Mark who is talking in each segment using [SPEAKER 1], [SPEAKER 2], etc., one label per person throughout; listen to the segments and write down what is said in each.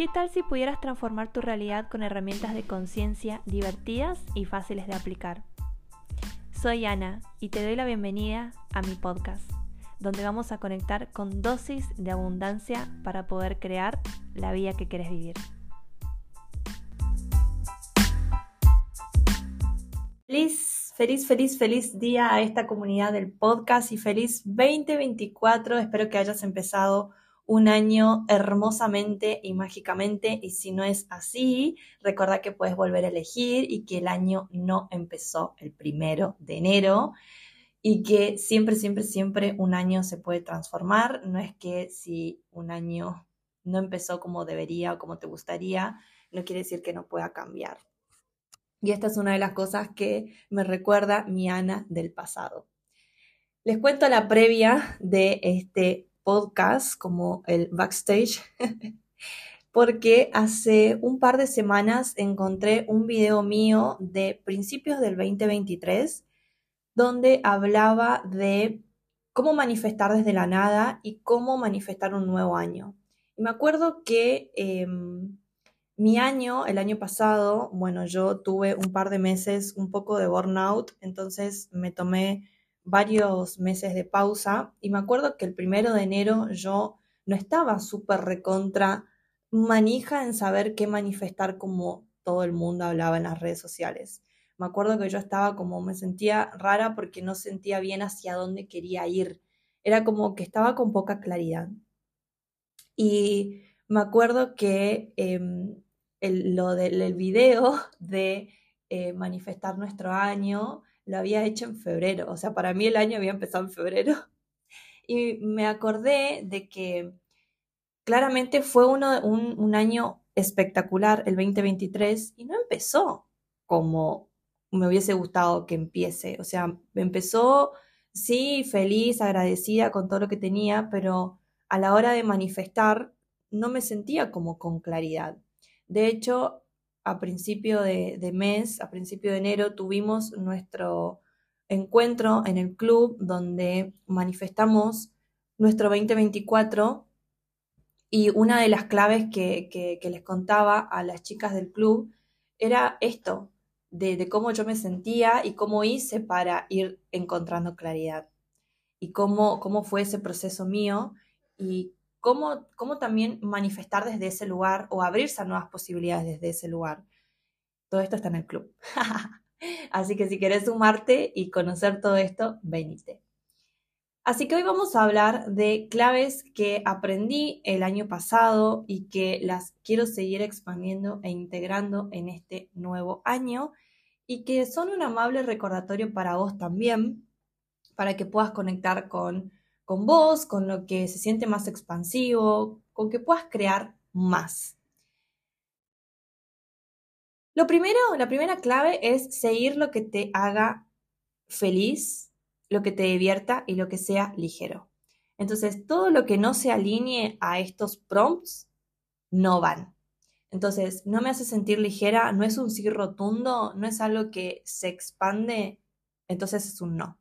[SPEAKER 1] ¿Qué tal si pudieras transformar tu realidad con herramientas de conciencia divertidas y fáciles de aplicar? Soy Ana y te doy la bienvenida a mi podcast, donde vamos a conectar con dosis de abundancia para poder crear la vida que quieres vivir. Feliz, feliz, feliz, feliz día a esta comunidad del podcast y feliz 2024. Espero que hayas empezado un año hermosamente y mágicamente y si no es así, recuerda que puedes volver a elegir y que el año no empezó el primero de enero y que siempre, siempre, siempre un año se puede transformar. No es que si un año no empezó como debería o como te gustaría, no quiere decir que no pueda cambiar. Y esta es una de las cosas que me recuerda mi Ana del pasado. Les cuento la previa de este podcast como el backstage, porque hace un par de semanas encontré un video mío de principios del 2023 donde hablaba de cómo manifestar desde la nada y cómo manifestar un nuevo año. Y me acuerdo que em, mi año, el año pasado, bueno, yo tuve un par de meses un poco de burnout, entonces me tomé varios meses de pausa y me acuerdo que el primero de enero yo no estaba súper recontra manija en saber qué manifestar como todo el mundo hablaba en las redes sociales. Me acuerdo que yo estaba como, me sentía rara porque no sentía bien hacia dónde quería ir. Era como que estaba con poca claridad. Y me acuerdo que em, lo del video de eh, manifestar nuestro año lo había hecho en febrero, o sea, para mí el año había empezado en febrero. Y me acordé de que claramente fue uno, un, un año espectacular, el 2023, y no empezó como me hubiese gustado que empiece. O sea, empezó, sí, feliz, agradecida con todo lo que tenía, pero a la hora de manifestar no me sentía como con claridad. De hecho, a principio de, mes, a principio de enero, tuvimos nuestro encuentro en el club donde manifestamos nuestro 2024 y una de las claves que, les contaba a las chicas del club era esto, de, cómo yo me sentía y cómo hice para ir encontrando claridad y cómo, cómo fue ese proceso mío y cómo, cómo también manifestar desde ese lugar o abrirse a nuevas posibilidades desde ese lugar. Todo esto está en el club. Así que si quieres sumarte y conocer todo esto, venite. Así que hoy vamos a hablar de claves que aprendí el año pasado y que las quiero seguir expandiendo e integrando en este nuevo año y que son un amable recordatorio para vos también, para que puedas conectar con con vos, con lo que se siente más expansivo, con que puedas crear más. Lo primero, la primera clave es seguir lo que te haga feliz, lo que te divierta y lo que sea ligero. Entonces, todo lo que no se alinee a estos prompts no van. Entonces, no me hace sentir ligera, no es un sí rotundo, no es algo que se expande, entonces es un no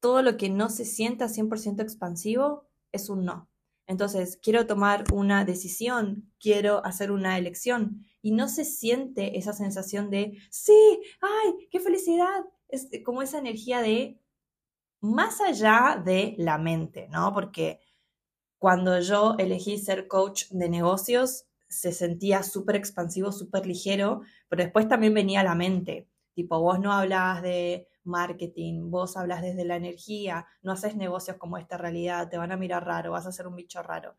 [SPEAKER 1] todo lo que no se sienta 100% expansivo es un no. Entonces, quiero tomar una decisión, quiero hacer una elección y no se siente esa sensación de, sí, ay, qué felicidad. Es como esa energía de más allá de la mente, ¿no? Porque cuando yo elegí ser coach de negocios, se sentía súper expansivo, súper ligero, pero después también venía la mente. Tipo, vos no hablabas de marketing, vos hablas desde la energía, no haces negocios como esta realidad, te van a mirar raro, vas a ser un bicho raro.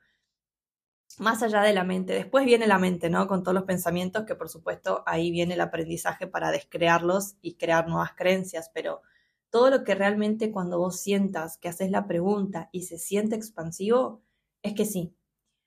[SPEAKER 1] Más allá de la mente, después viene la mente, ¿no? Con todos los pensamientos, que por supuesto ahí viene el aprendizaje para descrearlos y crear nuevas creencias, pero todo lo que realmente cuando vos sientas que haces la pregunta y se siente expansivo, es que sí.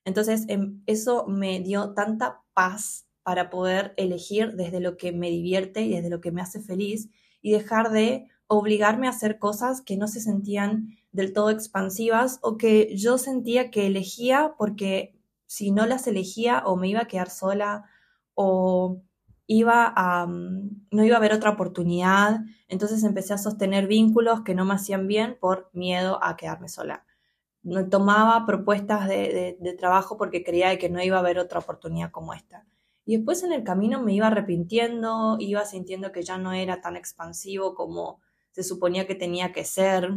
[SPEAKER 1] Entonces, em, eso me dio tanta paz para poder elegir desde lo que me divierte y desde lo que me hace feliz y dejar de obligarme a hacer cosas que no se sentían del todo expansivas o que yo sentía que elegía porque si no las elegía o me iba a quedar sola o iba a, mm, no iba a haber otra oportunidad, entonces empecé a sostener vínculos que no me hacían bien por miedo a quedarme sola. tomaba propuestas de, de, trabajo porque creía que no iba a haber otra oportunidad como esta. Y después en el camino me iba arrepintiendo, iba sintiendo que ya no era tan expansivo como se suponía que tenía que ser,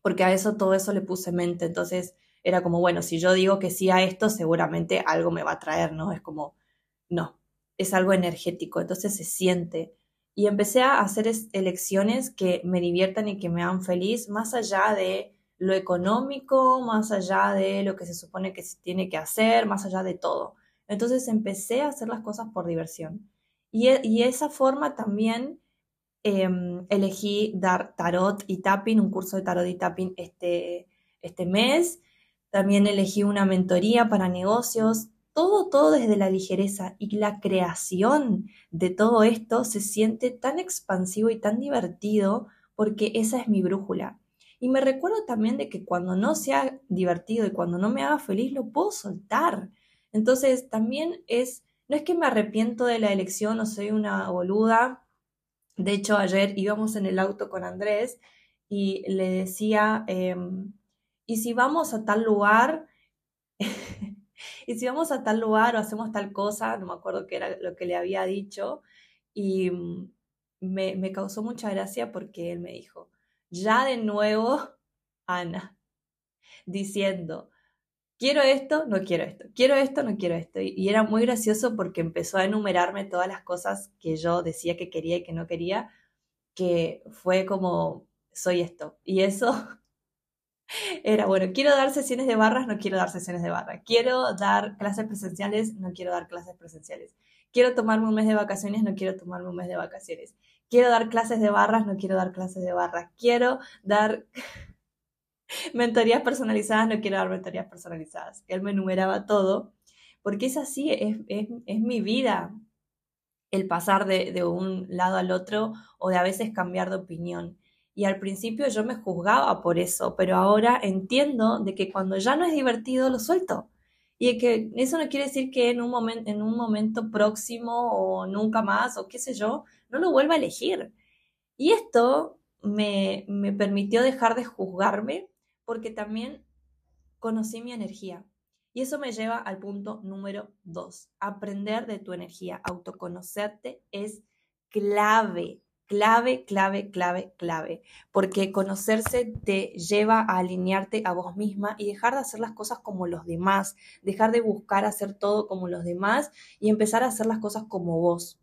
[SPEAKER 1] porque a eso todo eso le puse mente. Entonces era como, bueno, si yo digo que sí a esto, seguramente algo me va a traer, ¿no? Es como, no, es algo energético, entonces se siente. Y empecé a hacer elecciones que me diviertan y que me hagan feliz, más allá de lo económico, más allá de lo que se supone que se tiene que hacer, más allá de todo. Entonces empecé a hacer las cosas por diversión. Y, e, esa forma también em, elegí dar tarot y tapping, un curso de tarot y tapping este, este mes. También elegí una mentoría para negocios. Todo, todo desde la ligereza y la creación de todo esto se siente tan expansivo y tan divertido porque esa es mi brújula. Y me recuerdo también de que cuando no sea divertido y cuando no me haga feliz, lo puedo soltar. Entonces, también es, no es que me arrepiento de la elección o soy una boluda. De hecho, ayer íbamos en el auto con Andrés y le decía, em, ¿y si vamos a tal lugar? y si vamos a tal lugar o hacemos tal cosa, no me acuerdo qué era lo que le había dicho, y mm, me, me causó mucha gracia porque él me dijo, ya de nuevo, Ana, diciendo, quiero esto, no quiero esto, quiero esto, no quiero esto. Y, era muy gracioso porque empezó a enumerarme todas las cosas que yo decía que quería y que no quería, que fue como, soy esto. Y eso era, bueno, quiero dar sesiones de barras, no quiero dar sesiones de barras. Quiero dar clases presenciales, no quiero dar clases presenciales. Quiero tomarme un mes de vacaciones, no quiero tomarme un mes de vacaciones. Quiero dar clases de barras, no quiero dar clases de barras. Quiero dar mentorías personalizadas, no quiero dar mentorías personalizadas. Él me enumeraba todo, porque es así, es, es, mi vida el pasar de, de, un lado al otro o de a veces cambiar de opinión. Y al principio yo me juzgaba por eso, pero ahora entiendo de que cuando ya no es divertido lo suelto. Y que eso no quiere decir que en un, momento en un momento próximo o nunca más o qué sé yo, no lo vuelva a elegir. Y esto me, me permitió dejar de juzgarme porque también conocí mi energía. Y eso me lleva al punto número dos. Aprender de tu energía, autoconocerte es clave, clave, clave, clave, clave. Porque conocerse te lleva a alinearte a vos misma y dejar de hacer las cosas como los demás, dejar de buscar hacer todo como los demás y empezar a hacer las cosas como vos.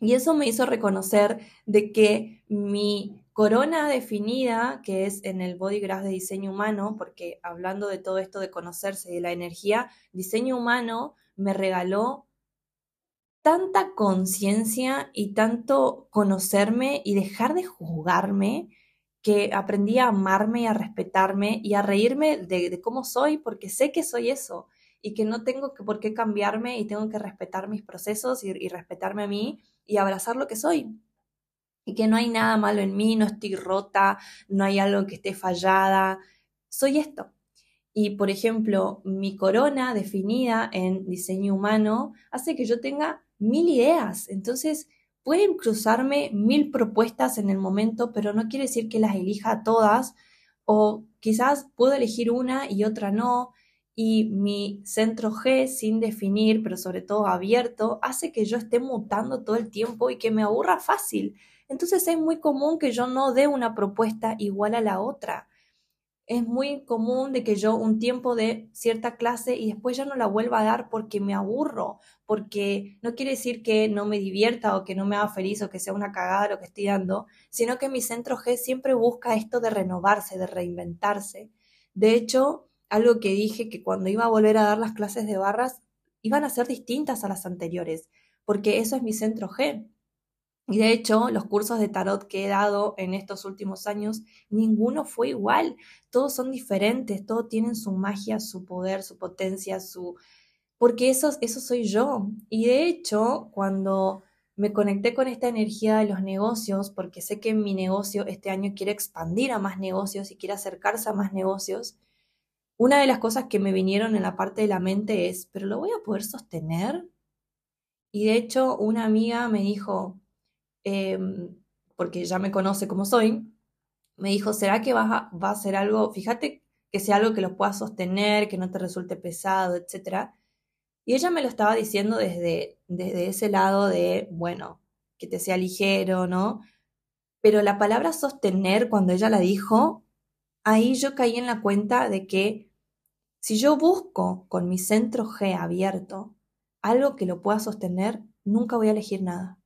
[SPEAKER 1] Y eso me hizo reconocer de que mi corona definida, que es en el body de diseño humano, porque hablando de todo esto de conocerse y de la energía, diseño humano me regaló tanta conciencia y tanto conocerme y dejar de juzgarme que aprendí a amarme y a respetarme y a reírme de, cómo soy, porque sé que soy eso y que no tengo que, por qué cambiarme y tengo que respetar mis procesos y respetarme a mí y abrazar lo que soy. Y que no hay nada malo en mí, no estoy rota, no hay algo que esté fallada. Soy esto. Y, por ejemplo, mi corona definida en diseño humano hace que yo tenga mil ideas. Entonces, pueden cruzarme mil propuestas en el momento, pero no quiere decir que las elija todas. O quizás puedo elegir una y otra no y mi centro G sin definir, pero sobre todo abierto, hace que yo esté mutando todo el tiempo y que me aburra fácil. Entonces es muy común que yo no dé una propuesta igual a la otra. Es muy común de que yo un tiempo de cierta clase y después ya no la vuelva a dar porque me aburro, porque no quiere decir que no me divierta o que no me haga feliz o que sea una cagada lo que estoy dando, sino que mi centro G siempre busca esto de renovarse, de reinventarse. De hecho, algo que dije que cuando iba a volver a dar las clases de barras iban a ser distintas a las anteriores, porque eso es mi centro G. Y de hecho, los cursos de tarot que he dado en estos últimos años, ninguno fue igual. Todos son diferentes, todos tienen su magia, su poder, su potencia, su... Porque eso, eso soy yo. Y de hecho, cuando me conecté con esta energía de los negocios, porque sé que mi negocio este año quiere expandir a más negocios y quiere acercarse a más negocios, una de las cosas que me vinieron en la parte de la mente es, ¿pero lo voy a poder sostener? Y de hecho, una amiga me dijo, em, porque ya me conoce como soy, me dijo, ¿será que va a, va a ser algo? Fíjate que sea algo que lo puedas sostener, que no te resulte pesado, etc. Y ella me lo estaba diciendo desde, desde ese lado de, bueno, que te sea ligero, ¿no? Pero la palabra sostener, cuando ella la dijo, ahí yo caí en la cuenta de que si yo busco con mi centro G abierto algo que lo pueda sostener, nunca voy a elegir nada.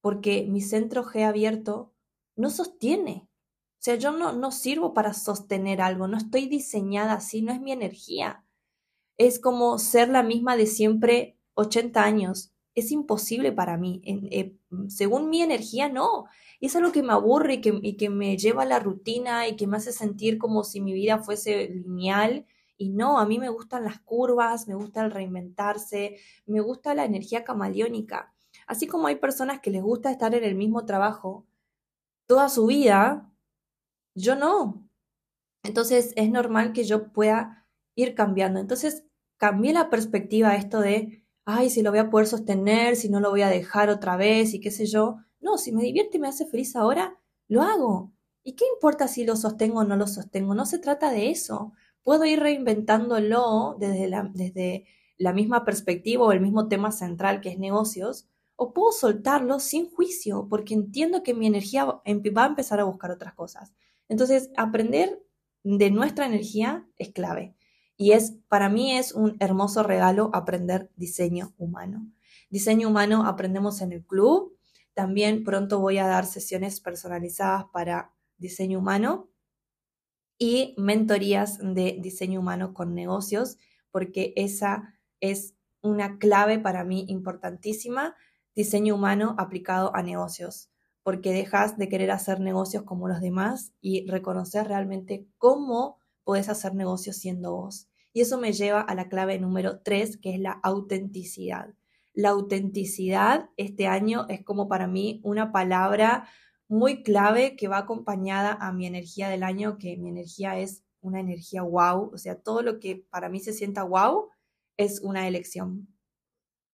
[SPEAKER 1] Porque mi centro G abierto no sostiene. O sea, yo no, no sirvo para sostener algo, no estoy diseñada así, no es mi energía. Es como ser la misma de siempre 80 años. Es imposible para mí. Eh, según mi energía, no. Y es algo que me aburre y que, y que me lleva a la rutina y que me hace sentir como si mi vida fuese lineal. Y no, a mí me gustan las curvas, me gusta el reinventarse, me gusta la energía camaleónica. Así como hay personas que les gusta estar en el mismo trabajo toda su vida, yo no. Entonces es normal que yo pueda ir cambiando. Entonces cambié la perspectiva a esto de, ay, si lo voy a poder sostener, si no lo voy a dejar otra vez y qué sé yo. No, si me divierte y me hace feliz ahora, lo hago. ¿Y qué importa si lo sostengo o no lo sostengo? No se trata de eso. Puedo ir reinventándolo desde la, desde la misma perspectiva o el mismo tema central que es negocios, o puedo soltarlo sin juicio, porque entiendo que mi energía va a empezar a buscar otras cosas. Entonces, aprender de nuestra energía es clave. Y es, para mí es un hermoso regalo aprender diseño humano. Diseño humano aprendemos en el club. También pronto voy a dar sesiones personalizadas para diseño humano y mentorías de diseño humano con negocios, porque esa es una clave para mí importantísima diseño humano aplicado a negocios, porque dejas de querer hacer negocios como los demás y reconocer realmente cómo puedes hacer negocios siendo vos. Y eso me lleva a la clave número tres, que es la autenticidad. La autenticidad este año es como para mí una palabra muy clave que va acompañada a mi energía del año, que mi energía es una energía wow, o sea, todo lo que para mí se sienta wow es una elección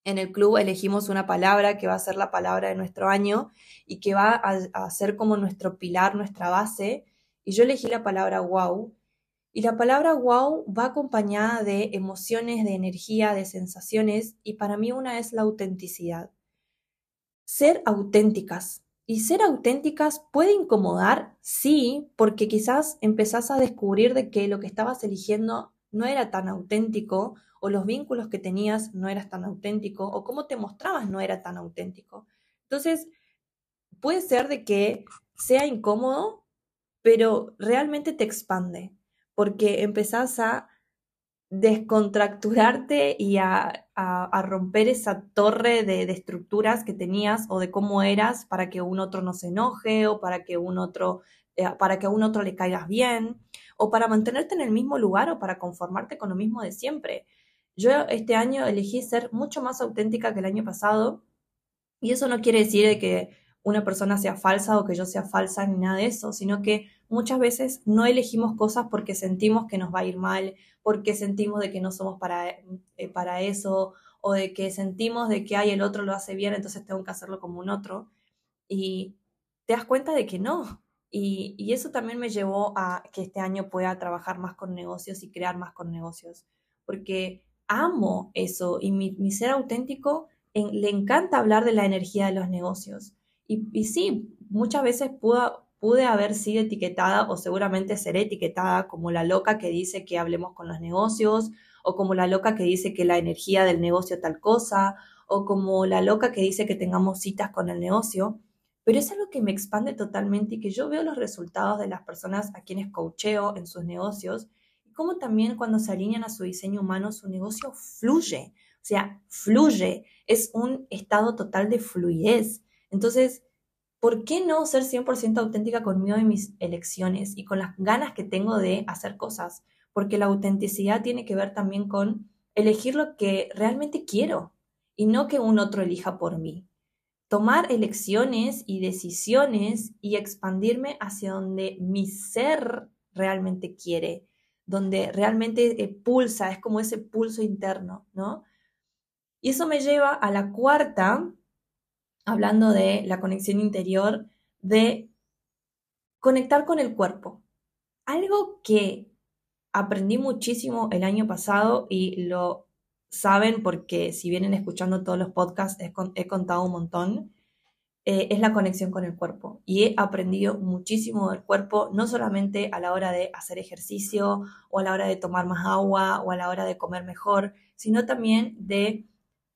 [SPEAKER 1] en el club elegimos una palabra que va a ser la palabra de nuestro año y que va a, ser como nuestro pilar, nuestra base. Y yo elegí la palabra wow. Y la palabra wow va acompañada de emociones, de energía, de sensaciones. Y para mí una es la autenticidad. Ser auténticas. Y ser auténticas puede incomodar, sí, porque quizás empezás a descubrir de que lo que estabas eligiendo no era tan auténtico o los vínculos que tenías no eras tan auténtico, o cómo te mostrabas no era tan auténtico. Entonces, puede ser de que sea incómodo, pero realmente te expande, porque empezás a descontracturarte y a, romper esa torre de, estructuras que tenías o de cómo eras para que un otro no se enoje o para que un otro, eh, para que a un otro le caigas bien o para mantenerte en el mismo lugar o para conformarte con lo mismo de siempre. Yo este año elegí ser mucho más auténtica que el año pasado y eso no quiere decir que una persona sea falsa o que yo sea falsa ni nada de eso, sino que muchas veces no elegimos cosas porque sentimos que nos va a ir mal, porque sentimos de que no somos para, eh, para eso o de que sentimos de que hay el otro lo hace bien, entonces tengo que hacerlo como un otro. Y te das cuenta de que no. Y, y eso también me llevó a que este año pueda trabajar más con negocios y crear más con negocios. Porque amo eso y mi, ser auténtico le encanta hablar de la energía de los negocios. Y, y sí, muchas veces pude haber sido etiquetada o seguramente seré etiquetada como la loca que dice que hablemos con los negocios o como la loca que dice que la energía del negocio tal cosa o como la loca que dice que tengamos citas con el negocio. Pero es algo que me expande totalmente y que yo veo los resultados de las personas a quienes coacheo en sus negocios como también cuando se alinean a su diseño humano, su negocio fluye, o sea, fluye, es un estado total de fluidez. Entonces, ¿por qué no ser 100% auténtica conmigo en mis elecciones y con las ganas que tengo de hacer cosas? Porque la autenticidad tiene que ver también con elegir lo que realmente quiero y no que un otro elija por mí. Tomar elecciones y decisiones y expandirme hacia donde mi ser realmente quiere donde realmente eh, pulsa, es como ese pulso interno, ¿no? Y eso me lleva a la cuarta, hablando de la conexión interior, de conectar con el cuerpo. Algo que aprendí muchísimo el año pasado y lo saben porque si vienen escuchando todos los podcasts he, contado un montón. Eh, es la conexión con el cuerpo. Y he aprendido muchísimo del cuerpo, no solamente a la hora de hacer ejercicio o a la hora de tomar más agua o a la hora de comer mejor, sino también de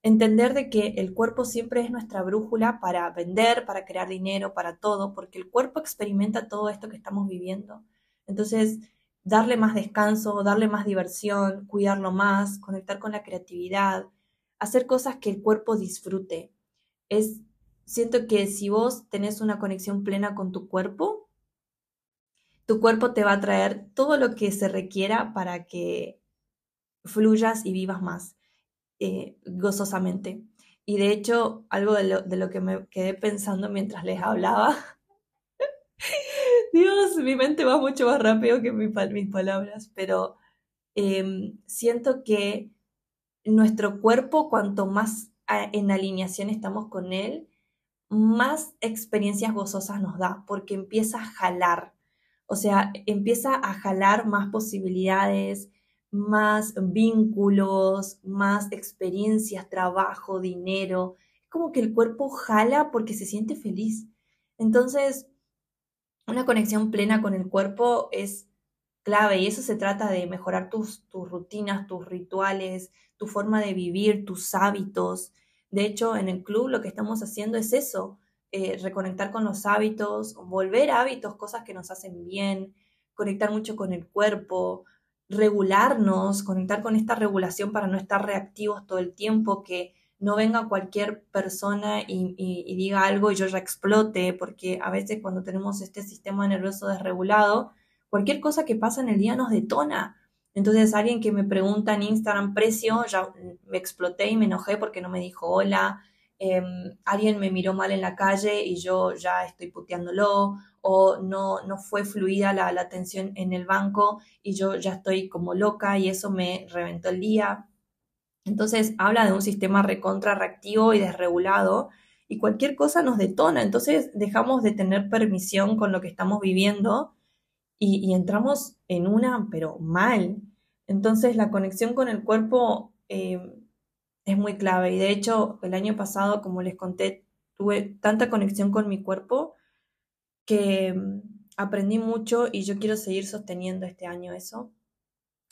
[SPEAKER 1] entender de que el cuerpo siempre es nuestra brújula para vender, para crear dinero, para todo, porque el cuerpo experimenta todo esto que estamos viviendo. Entonces, darle más descanso, darle más diversión, cuidarlo más, conectar con la creatividad, hacer cosas que el cuerpo disfrute. Es siento que si vos tenés una conexión plena con tu cuerpo, tu cuerpo te va a traer todo lo que se requiera para que fluyas y vivas más eh, gozosamente. Y de hecho, algo de lo, de lo, que me quedé pensando mientras les hablaba, Dios, mi mente va mucho más rápido que mis palabras, pero em, siento que nuestro cuerpo, cuanto más en alineación estamos con él, más experiencias gozosas nos da, porque empieza a jalar, o sea, empieza a jalar más posibilidades, más vínculos, más experiencias, trabajo, dinero. Es como que el cuerpo jala porque se siente feliz. Entonces, una conexión plena con el cuerpo es clave y eso se trata de mejorar tus, tus rutinas, tus rituales, tu forma de vivir, tus hábitos, de hecho, en el club lo que estamos haciendo es eso, eh, reconectar con los hábitos, volver a hábitos, cosas que nos hacen bien, conectar mucho con el cuerpo, regularnos, conectar con esta regulación para no estar reactivos todo el tiempo, que no venga cualquier persona y, diga algo y yo ya explote, porque a veces cuando tenemos este sistema nervioso desregulado, cualquier cosa que pasa en el día nos detona. Entonces alguien que me pregunta en Instagram precio, ya me exploté y me enojé porque no me dijo hola. Em, alguien me miró mal en la calle y yo ya estoy puteándolo. O no, no fue fluida la, la atención en el banco y yo ya estoy como loca y eso me reventó el día. Entonces habla de un sistema recontra reactivo y desregulado y cualquier cosa nos detona. Entonces dejamos de tener permisión con lo que estamos viviendo y, entramos en una, pero mal. Entonces la conexión con el cuerpo eh, es muy clave y de hecho el año pasado, como les conté, tuve tanta conexión con mi cuerpo que mm, aprendí mucho y yo quiero seguir sosteniendo este año eso,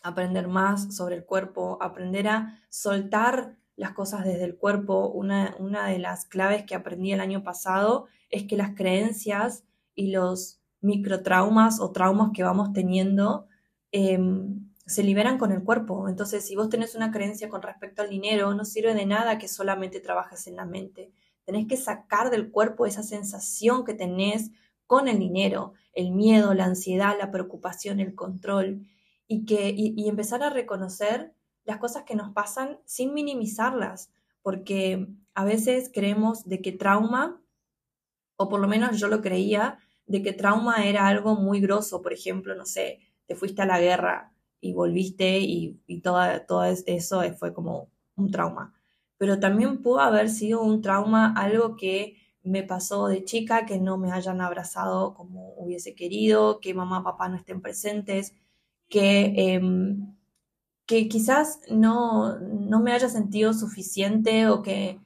[SPEAKER 1] aprender más sobre el cuerpo, aprender a soltar las cosas desde el cuerpo. Una, una de las claves que aprendí el año pasado es que las creencias y los microtraumas o traumas que vamos teniendo em, se liberan con el cuerpo. Entonces, si vos tenés una creencia con respecto al dinero, no sirve de nada que solamente trabajes en la mente. Tenés que sacar del cuerpo esa sensación que tenés con el dinero, el miedo, la ansiedad, la preocupación, el control, y, que, y empezar a reconocer las cosas que nos pasan sin minimizarlas, porque a veces creemos de que trauma, o por lo menos yo lo creía, de que trauma era algo muy grosso, por ejemplo, no sé, te fuiste a la guerra y volviste y, y todo, eso fue como un trauma. Pero también pudo haber sido un trauma algo que me pasó de chica, que no me hayan abrazado como hubiese querido, que mamá, papá no estén presentes, que, em, que quizás no, no me haya sentido suficiente o que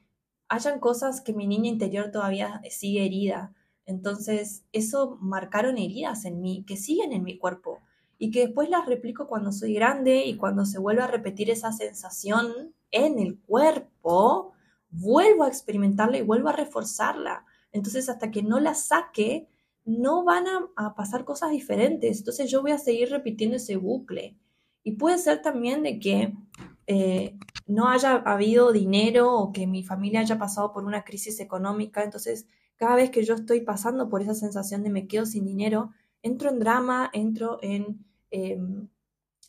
[SPEAKER 1] hayan cosas que mi niña interior todavía sigue herida. Entonces, eso marcaron heridas en mí, que siguen en mi cuerpo y que después las replico cuando soy grande y cuando se vuelve a repetir esa sensación en el cuerpo, vuelvo a experimentarla y vuelvo a reforzarla. Entonces, hasta que no la saque, no van a, pasar cosas diferentes. Entonces, yo voy a seguir repitiendo ese bucle. Y puede ser también de que eh, no haya habido dinero o que mi familia haya pasado por una crisis económica. Entonces, cada vez que yo estoy pasando por esa sensación de me quedo sin dinero, entro en drama, entro en em,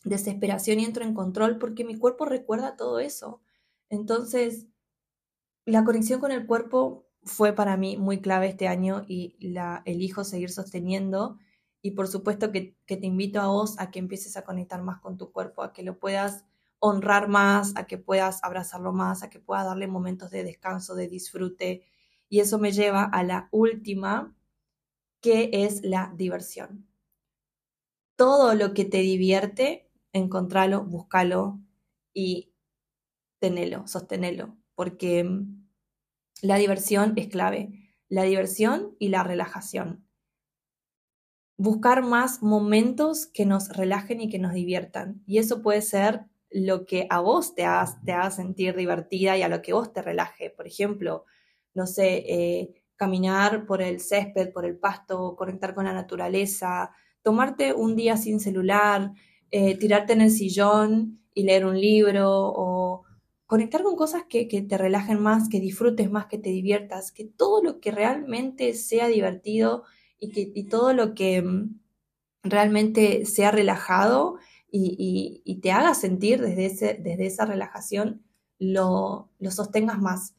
[SPEAKER 1] desesperación y entro en control porque mi cuerpo recuerda todo eso. Entonces, la conexión con el cuerpo fue para mí muy clave este año y la elijo seguir sosteniendo. Y por supuesto que, que te invito a vos a que empieces a conectar más con tu cuerpo, a que lo puedas honrar más, a que puedas abrazarlo más, a que puedas darle momentos de descanso, de disfrute, y eso me lleva a la última, que es la diversión. Todo lo que te divierte encontralo, búscalo y tenelo, sostenelo, porque mm, la diversión es clave. La diversión y la relajación. Buscar más momentos que nos relajen y que nos diviertan. Y eso puede ser lo que a vos te haga, te sentir divertida y a lo que vos te relaje. Por ejemplo, no sé, eh, caminar por el césped, por el pasto, conectar con la naturaleza, tomarte un día sin celular, eh, tirarte en el sillón y leer un libro o conectar con cosas que, te relajen más, que disfrutes más, que te diviertas, que todo lo que realmente sea divertido y, que, todo lo que mm, realmente sea relajado y, te haga sentir desde, ese, desde esa relajación, lo, lo sostengas más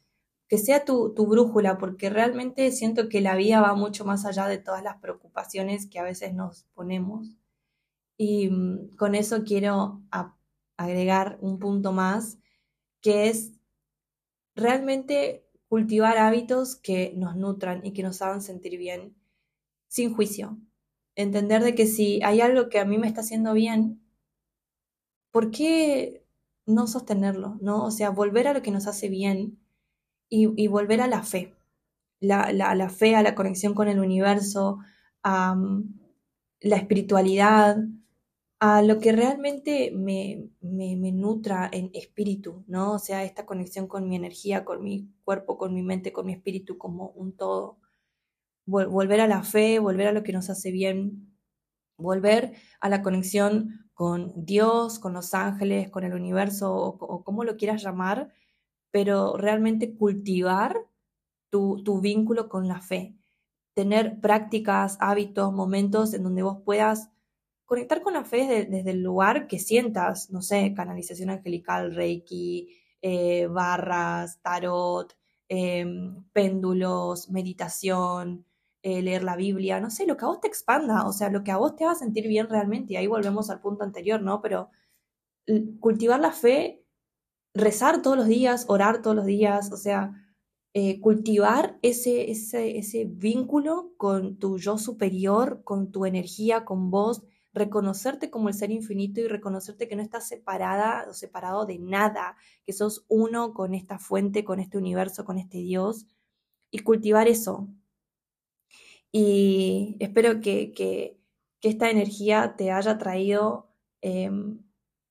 [SPEAKER 1] que sea tu, brújula, porque realmente siento que la vida va mucho más allá de todas las preocupaciones que a veces nos ponemos. Y mm, con eso quiero agregar un punto más, que es realmente cultivar hábitos que nos nutran y que nos hagan sentir bien, sin juicio. Entender de que si hay algo que a mí me está haciendo bien, ¿por qué no sostenerlo? ¿No? O sea, volver a lo que nos hace bien y, volver a la fe, la, la, fe, a la conexión con el universo, a mm, la espiritualidad, a lo que realmente me, me, me, nutra en espíritu, ¿no? O sea, esta conexión con mi energía, con mi cuerpo, con mi mente, con mi espíritu como un todo. volver a la fe, volver a lo que nos hace bien, volver a la conexión con Dios, con los ángeles, con el universo, o, o como lo quieras llamar, pero realmente cultivar tu, vínculo con la fe, tener prácticas, hábitos, momentos en donde vos puedas conectar con la fe desde, el lugar que sientas, no sé, canalización angelical, reiki, eh, barras, tarot, em, péndulos, meditación, eh, leer la Biblia, no sé, lo que a vos te expanda, o sea, lo que a vos te va a sentir bien realmente, y ahí volvemos al punto anterior, ¿no? Pero cultivar la fe rezar todos los días, orar todos los días, o sea, eh, cultivar ese, ese, ese vínculo con tu yo superior, con tu energía, con vos, reconocerte como el ser infinito y reconocerte que no estás separada o separado de nada, que sos uno con esta fuente, con este universo, con este Dios, y cultivar eso. Y espero que, que, esta energía te haya traído em,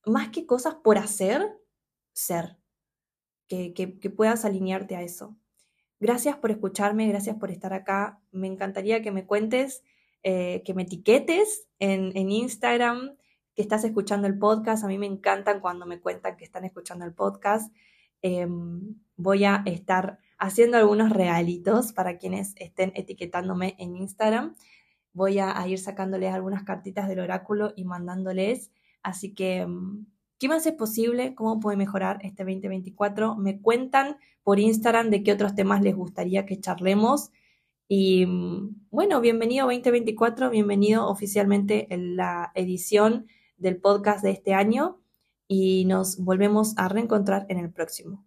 [SPEAKER 1] más que cosas por hacer, ser, que, puedas alinearte a eso. Gracias por escucharme, gracias por estar acá. Me encantaría que me cuentes, eh, que me etiquetes en, Instagram, que estás escuchando el podcast. A mí me encantan cuando me cuentan que están escuchando el podcast. Em, voy a estar haciendo algunos regalitos para quienes estén etiquetándome en Instagram. Voy a, a ir sacándoles algunas cartitas del oráculo y mandándoles. Así que em, ¿Qué más es posible? ¿Cómo puede mejorar este 2024? Me cuentan por Instagram de qué otros temas les gustaría que charlemos. Y mm, bueno, bienvenido 2024, bienvenido oficialmente en la edición del podcast de este año y nos volvemos a reencontrar en el próximo.